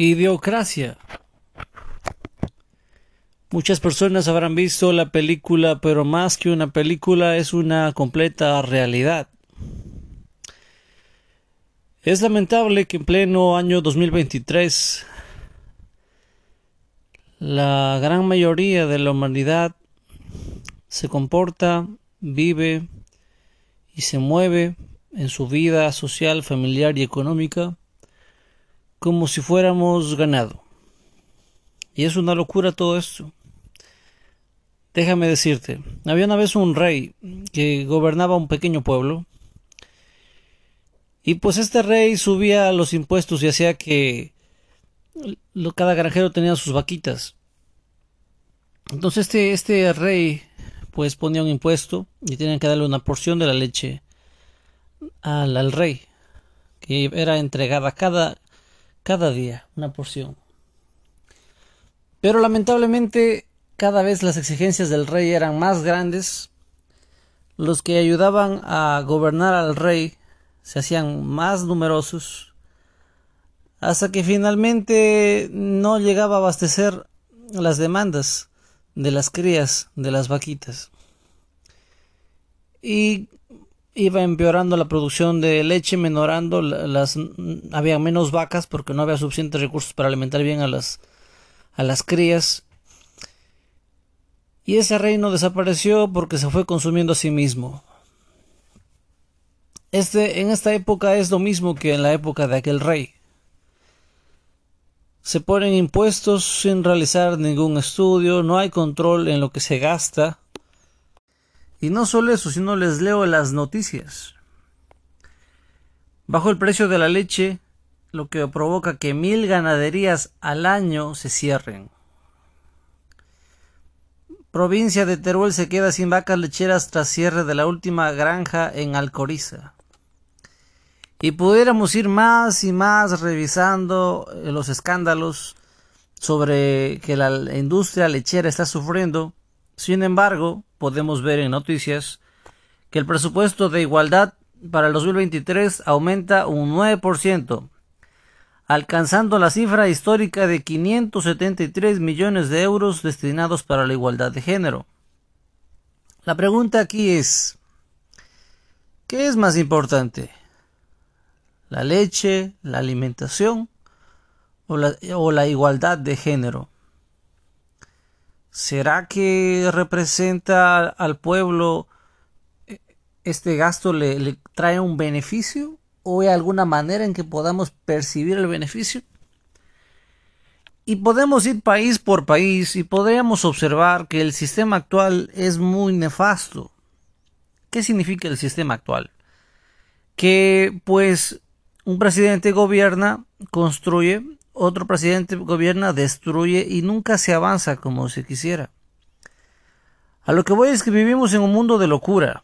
Idiocracia. Muchas personas habrán visto la película, pero más que una película es una completa realidad. Es lamentable que en pleno año 2023 la gran mayoría de la humanidad se comporta, vive y se mueve en su vida social, familiar y económica como si fuéramos ganado. Y es una locura todo esto. Déjame decirte, había una vez un rey que gobernaba un pequeño pueblo y pues este rey subía los impuestos y hacía que cada granjero tenía sus vaquitas. Entonces este, este rey pues ponía un impuesto y tenían que darle una porción de la leche al, al rey, que era entregada cada, cada día una porción. Pero lamentablemente cada vez las exigencias del rey eran más grandes. Los que ayudaban a gobernar al rey se hacían más numerosos hasta que finalmente no llegaba a abastecer las demandas de las crías de las vaquitas. Y iba empeorando la producción de leche, menorando las había menos vacas porque no había suficientes recursos para alimentar bien a las a las crías. Y ese reino desapareció porque se fue consumiendo a sí mismo. Este, en esta época es lo mismo que en la época de aquel rey. Se ponen impuestos sin realizar ningún estudio, no hay control en lo que se gasta, y no solo eso, sino les leo las noticias. Bajo el precio de la leche, lo que provoca que mil ganaderías al año se cierren. Provincia de Teruel se queda sin vacas lecheras tras cierre de la última granja en Alcoriza. Y pudiéramos ir más y más revisando eh, los escándalos sobre que la industria lechera está sufriendo. Sin embargo, podemos ver en noticias que el presupuesto de igualdad para el 2023 aumenta un 9%, alcanzando la cifra histórica de 573 millones de euros destinados para la igualdad de género. La pregunta aquí es, ¿qué es más importante? ¿La leche, la alimentación o la, o la igualdad de género? ¿Será que representa al pueblo eh, este gasto le, trae un beneficio? ¿O hay alguna manera en que podamos percibir el beneficio? Y podemos ir país por país y podríamos observar que el sistema actual es muy nefasto. ¿Qué significa el sistema actual? Que pues un presidente gobierna, construye, otro presidente gobierna, destruye y nunca se avanza como se quisiera. A lo que voy es que vivimos en un mundo de locura.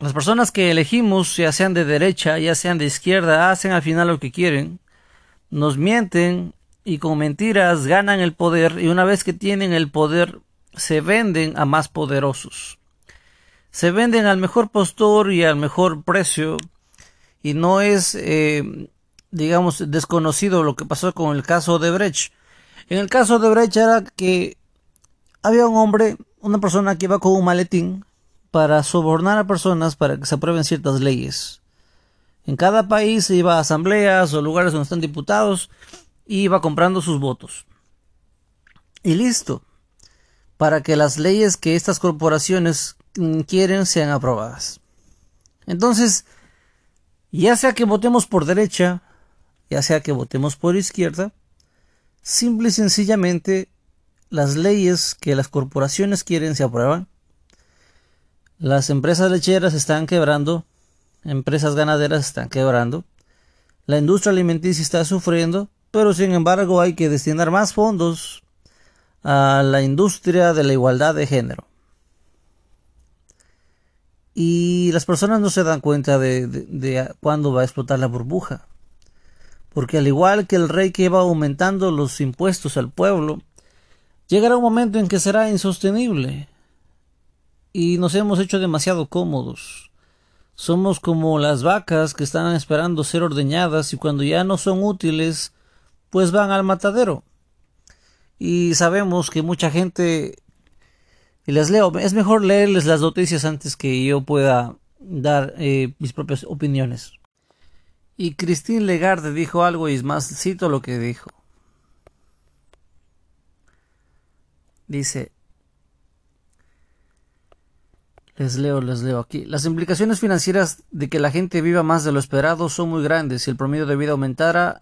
Las personas que elegimos, ya sean de derecha, ya sean de izquierda, hacen al final lo que quieren, nos mienten y con mentiras ganan el poder y una vez que tienen el poder se venden a más poderosos. Se venden al mejor postor y al mejor precio y no es eh, digamos, desconocido lo que pasó con el caso de Brecht. En el caso de Brecht era que había un hombre, una persona que iba con un maletín para sobornar a personas para que se aprueben ciertas leyes. En cada país iba a asambleas o lugares donde están diputados y iba comprando sus votos. Y listo, para que las leyes que estas corporaciones quieren sean aprobadas. Entonces, ya sea que votemos por derecha ya sea que votemos por izquierda, simple y sencillamente las leyes que las corporaciones quieren se aprueban. Las empresas lecheras están quebrando, empresas ganaderas están quebrando, la industria alimenticia está sufriendo, pero sin embargo hay que destinar más fondos a la industria de la igualdad de género. Y las personas no se dan cuenta de, de cuándo va a explotar la burbuja porque al igual que el rey que iba aumentando los impuestos al pueblo, llegará un momento en que será insostenible y nos hemos hecho demasiado cómodos. Somos como las vacas que están esperando ser ordeñadas y cuando ya no son útiles pues van al matadero. Y sabemos que mucha gente, y les leo, es mejor leerles las noticias antes que yo pueda dar eh, mis propias opiniones. Y Christine Legarde dijo algo y más, cito lo que dijo. Dice, les leo, les leo aquí. Las implicaciones financieras de que la gente viva más de lo esperado son muy grandes. Si el promedio de vida aumentara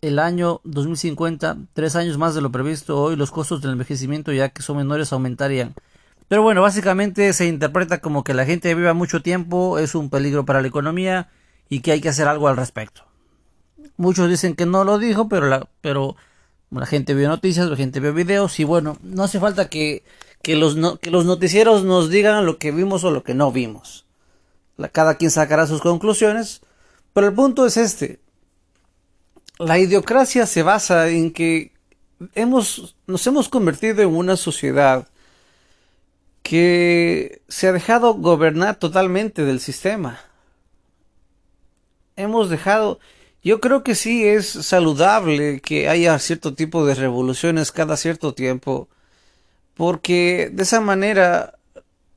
el año 2050, tres años más de lo previsto hoy, los costos del envejecimiento, ya que son menores, aumentarían. Pero bueno, básicamente se interpreta como que la gente viva mucho tiempo es un peligro para la economía y que hay que hacer algo al respecto. Muchos dicen que no lo dijo, pero la, pero la gente vio noticias, la gente vio videos y bueno, no hace falta que, que, los, que los noticieros nos digan lo que vimos o lo que no vimos. La, cada quien sacará sus conclusiones, pero el punto es este. La idiocracia se basa en que hemos, nos hemos convertido en una sociedad que se ha dejado gobernar totalmente del sistema. Hemos dejado, yo creo que sí es saludable que haya cierto tipo de revoluciones cada cierto tiempo, porque de esa manera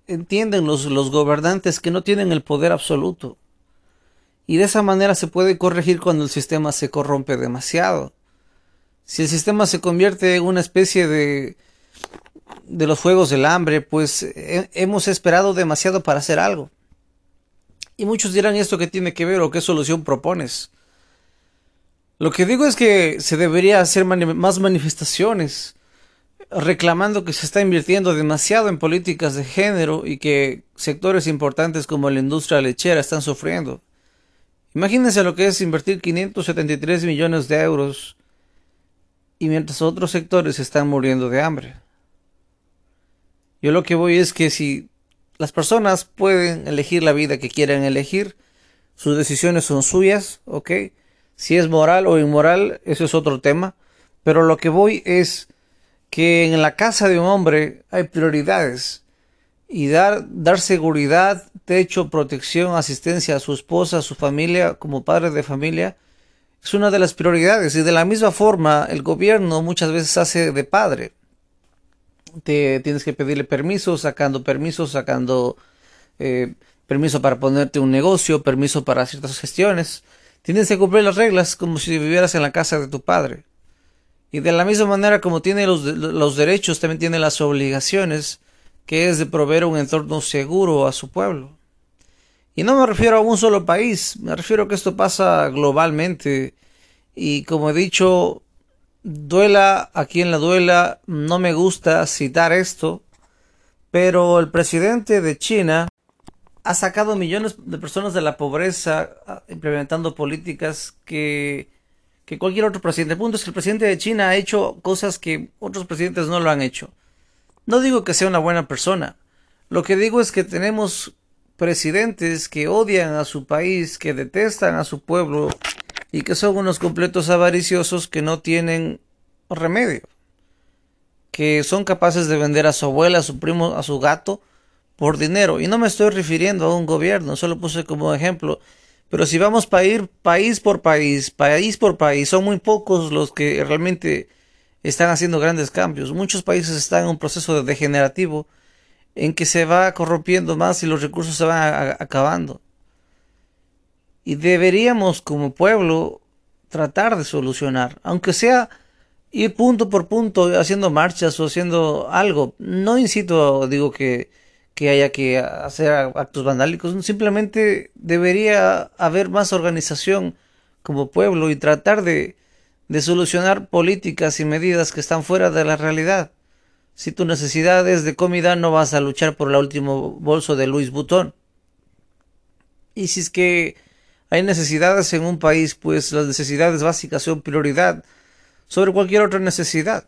entienden los, los gobernantes que no tienen el poder absoluto. Y de esa manera se puede corregir cuando el sistema se corrompe demasiado. Si el sistema se convierte en una especie de de los juegos del hambre, pues hemos esperado demasiado para hacer algo. Y muchos dirán esto que tiene que ver o qué solución propones. Lo que digo es que se debería hacer más manifestaciones reclamando que se está invirtiendo demasiado en políticas de género y que sectores importantes como la industria lechera están sufriendo. Imagínense lo que es invertir 573 millones de euros y mientras otros sectores están muriendo de hambre. Yo lo que voy es que si las personas pueden elegir la vida que quieran elegir, sus decisiones son suyas, ¿ok? Si es moral o inmoral, eso es otro tema. Pero lo que voy es que en la casa de un hombre hay prioridades y dar, dar seguridad, techo, protección, asistencia a su esposa, a su familia, como padre de familia, es una de las prioridades. Y de la misma forma, el gobierno muchas veces hace de padre te tienes que pedirle permiso, sacando permiso, sacando eh, permiso para ponerte un negocio, permiso para ciertas gestiones. Tienes que cumplir las reglas como si vivieras en la casa de tu padre. Y de la misma manera como tiene los, los derechos, también tiene las obligaciones, que es de proveer un entorno seguro a su pueblo. Y no me refiero a un solo país, me refiero a que esto pasa globalmente. Y como he dicho, duela a quien la duela, no me gusta citar esto, pero el presidente de China ha sacado millones de personas de la pobreza ah, implementando políticas que, que cualquier otro presidente. El punto es que el presidente de China ha hecho cosas que otros presidentes no lo han hecho. No digo que sea una buena persona. Lo que digo es que tenemos presidentes que odian a su país, que detestan a su pueblo y que son unos completos avariciosos que no tienen remedio. Que son capaces de vender a su abuela, a su primo, a su gato por dinero. Y no me estoy refiriendo a un gobierno, solo puse como ejemplo. Pero si vamos a ir país por país, país por país, son muy pocos los que realmente están haciendo grandes cambios. Muchos países están en un proceso de degenerativo en que se va corrompiendo más y los recursos se van acabando. Y deberíamos como pueblo tratar de solucionar, aunque sea ir punto por punto haciendo marchas o haciendo algo. No incito, digo que, que haya que hacer actos vandálicos, simplemente debería haber más organización como pueblo y tratar de, de solucionar políticas y medidas que están fuera de la realidad. Si tu necesidad es de comida, no vas a luchar por el último bolso de Luis Butón. Y si es que hay necesidades en un país, pues las necesidades básicas son prioridad sobre cualquier otra necesidad.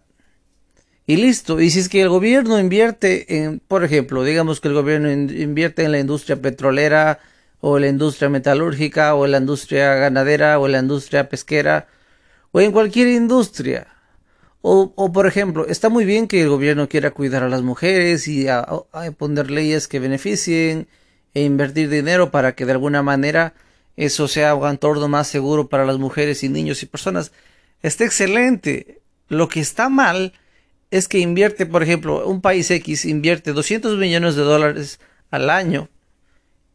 Y listo. Y si es que el gobierno invierte en, por ejemplo, digamos que el gobierno invierte en la industria petrolera o la industria metalúrgica o la industria ganadera o la industria pesquera o en cualquier industria. O, o por ejemplo, está muy bien que el gobierno quiera cuidar a las mujeres y a, poner leyes que beneficien e invertir dinero para que de alguna manera eso sea un entorno más seguro para las mujeres y niños y personas. está excelente. Lo que está mal es que invierte, por ejemplo, un país X invierte 200 millones de dólares al año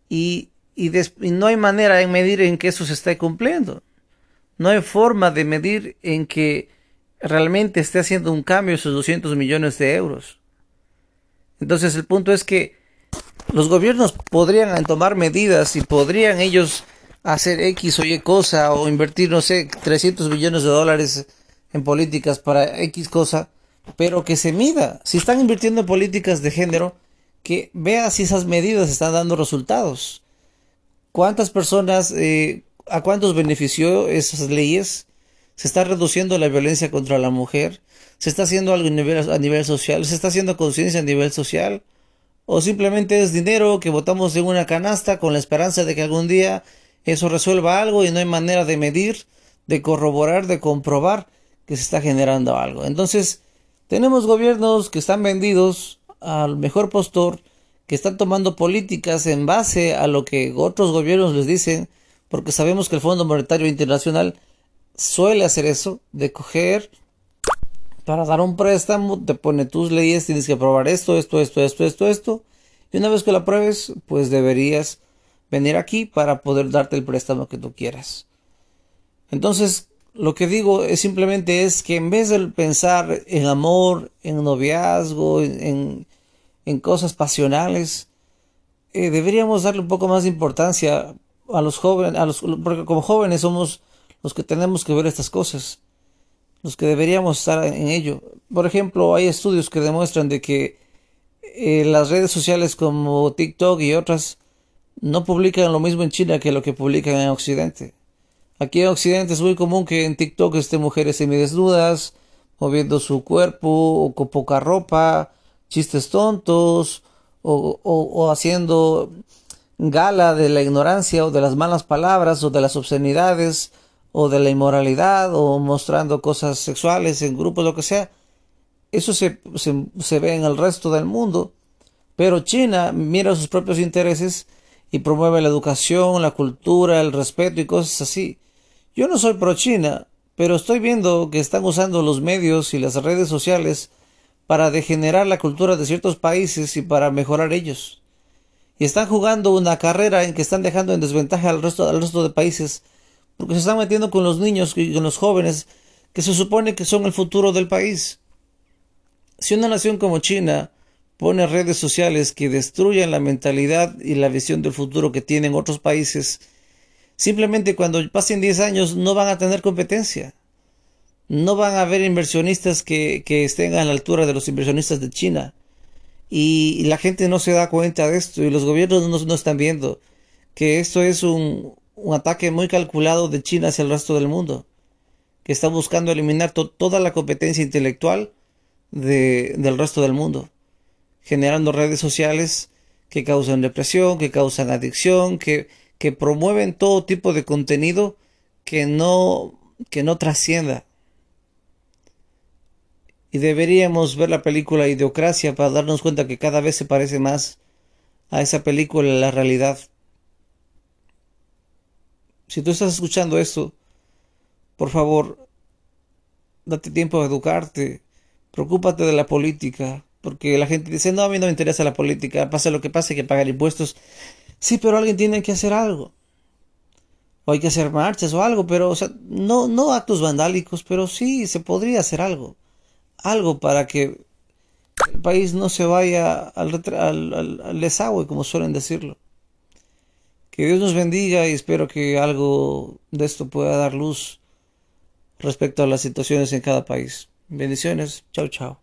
y, y, no hay manera de medir en que eso se esté cumpliendo. No hay forma de medir en que realmente esté haciendo un cambio esos 200 millones de euros. Entonces el punto es que los gobiernos podrían tomar medidas y podrían ellos hacer X o Y cosa o invertir, no sé, 300 millones de dólares en políticas para X cosa, pero que se mida. Si están invirtiendo en políticas de género, que vea si esas medidas están dando resultados. ¿Cuántas personas, eh, a cuántos benefició esas leyes? ¿Se está reduciendo la violencia contra la mujer? ¿Se está haciendo algo a nivel, a nivel social? ¿Se está haciendo conciencia a nivel social? ¿O simplemente es dinero que botamos en una canasta con la esperanza de que algún día eso resuelva algo y no hay manera de medir, de corroborar, de comprobar que se está generando algo? Entonces, tenemos gobiernos que están vendidos al mejor postor, que están tomando políticas en base a lo que otros gobiernos les dicen, porque sabemos que el Fondo Monetario Internacional suele hacer eso, de coger para dar un préstamo, te pone tus leyes, tienes que aprobar esto, esto, esto, esto, esto, esto, y una vez que lo apruebes, pues deberías venir aquí para poder darte el préstamo que tú quieras. Entonces, lo que digo es simplemente es que en vez de pensar en amor, en noviazgo, en, en cosas pasionales, eh, deberíamos darle un poco más de importancia a los jóvenes, a los, porque como jóvenes somos los que tenemos que ver estas cosas, los que deberíamos estar en ello. Por ejemplo, hay estudios que demuestran de que eh, las redes sociales como TikTok y otras no publican lo mismo en China que lo que publican en Occidente. Aquí en Occidente es muy común que en TikTok estén mujeres semidesnudas, moviendo su cuerpo o con poca ropa, chistes tontos o, haciendo gala de la ignorancia o de las malas palabras o de las obscenidades o de la inmoralidad o mostrando cosas sexuales en grupos, lo que sea. Eso se, se, ve en el resto del mundo. Pero China mira sus propios intereses y promueve la educación, la cultura, el respeto y cosas así. Yo no soy pro China, pero estoy viendo que están usando los medios y las redes sociales para degenerar la cultura de ciertos países y para mejorar ellos. Y están jugando una carrera en que están dejando en desventaja al resto, al resto de países porque se están metiendo con los niños y con los jóvenes que se supone que son el futuro del país. Si una nación como China pone redes sociales que destruyan la mentalidad y la visión del futuro que tienen otros países, simplemente cuando pasen 10 años no van a tener competencia. No van a haber inversionistas que, estén a la altura de los inversionistas de China. Y, la gente no se da cuenta de esto y los gobiernos no, están viendo que esto es un, ataque muy calculado de China hacia el resto del mundo, que está buscando eliminar toda la competencia intelectual de, del resto del mundo, generando redes sociales que causan depresión, que causan adicción, que, que promueven todo tipo de contenido que no, que no trascienda. Y deberíamos ver la película Idiocracia para darnos cuenta que cada vez se parece más a esa película la realidad. Si tú estás escuchando esto, por favor, date tiempo a educarte, preocúpate de la política, porque la gente dice, no, a mí no me interesa la política, pase lo que pase, hay que pagar impuestos. Sí, pero alguien tiene que hacer algo. O hay que hacer marchas o algo, pero, o sea, no, no actos vandálicos, pero sí se podría hacer algo. Algo para que el país no se vaya al, al, al desagüe, como suelen decirlo. Que Dios nos bendiga y espero que algo de esto pueda dar luz respecto a las situaciones en cada país. Bendiciones. Chao, chao.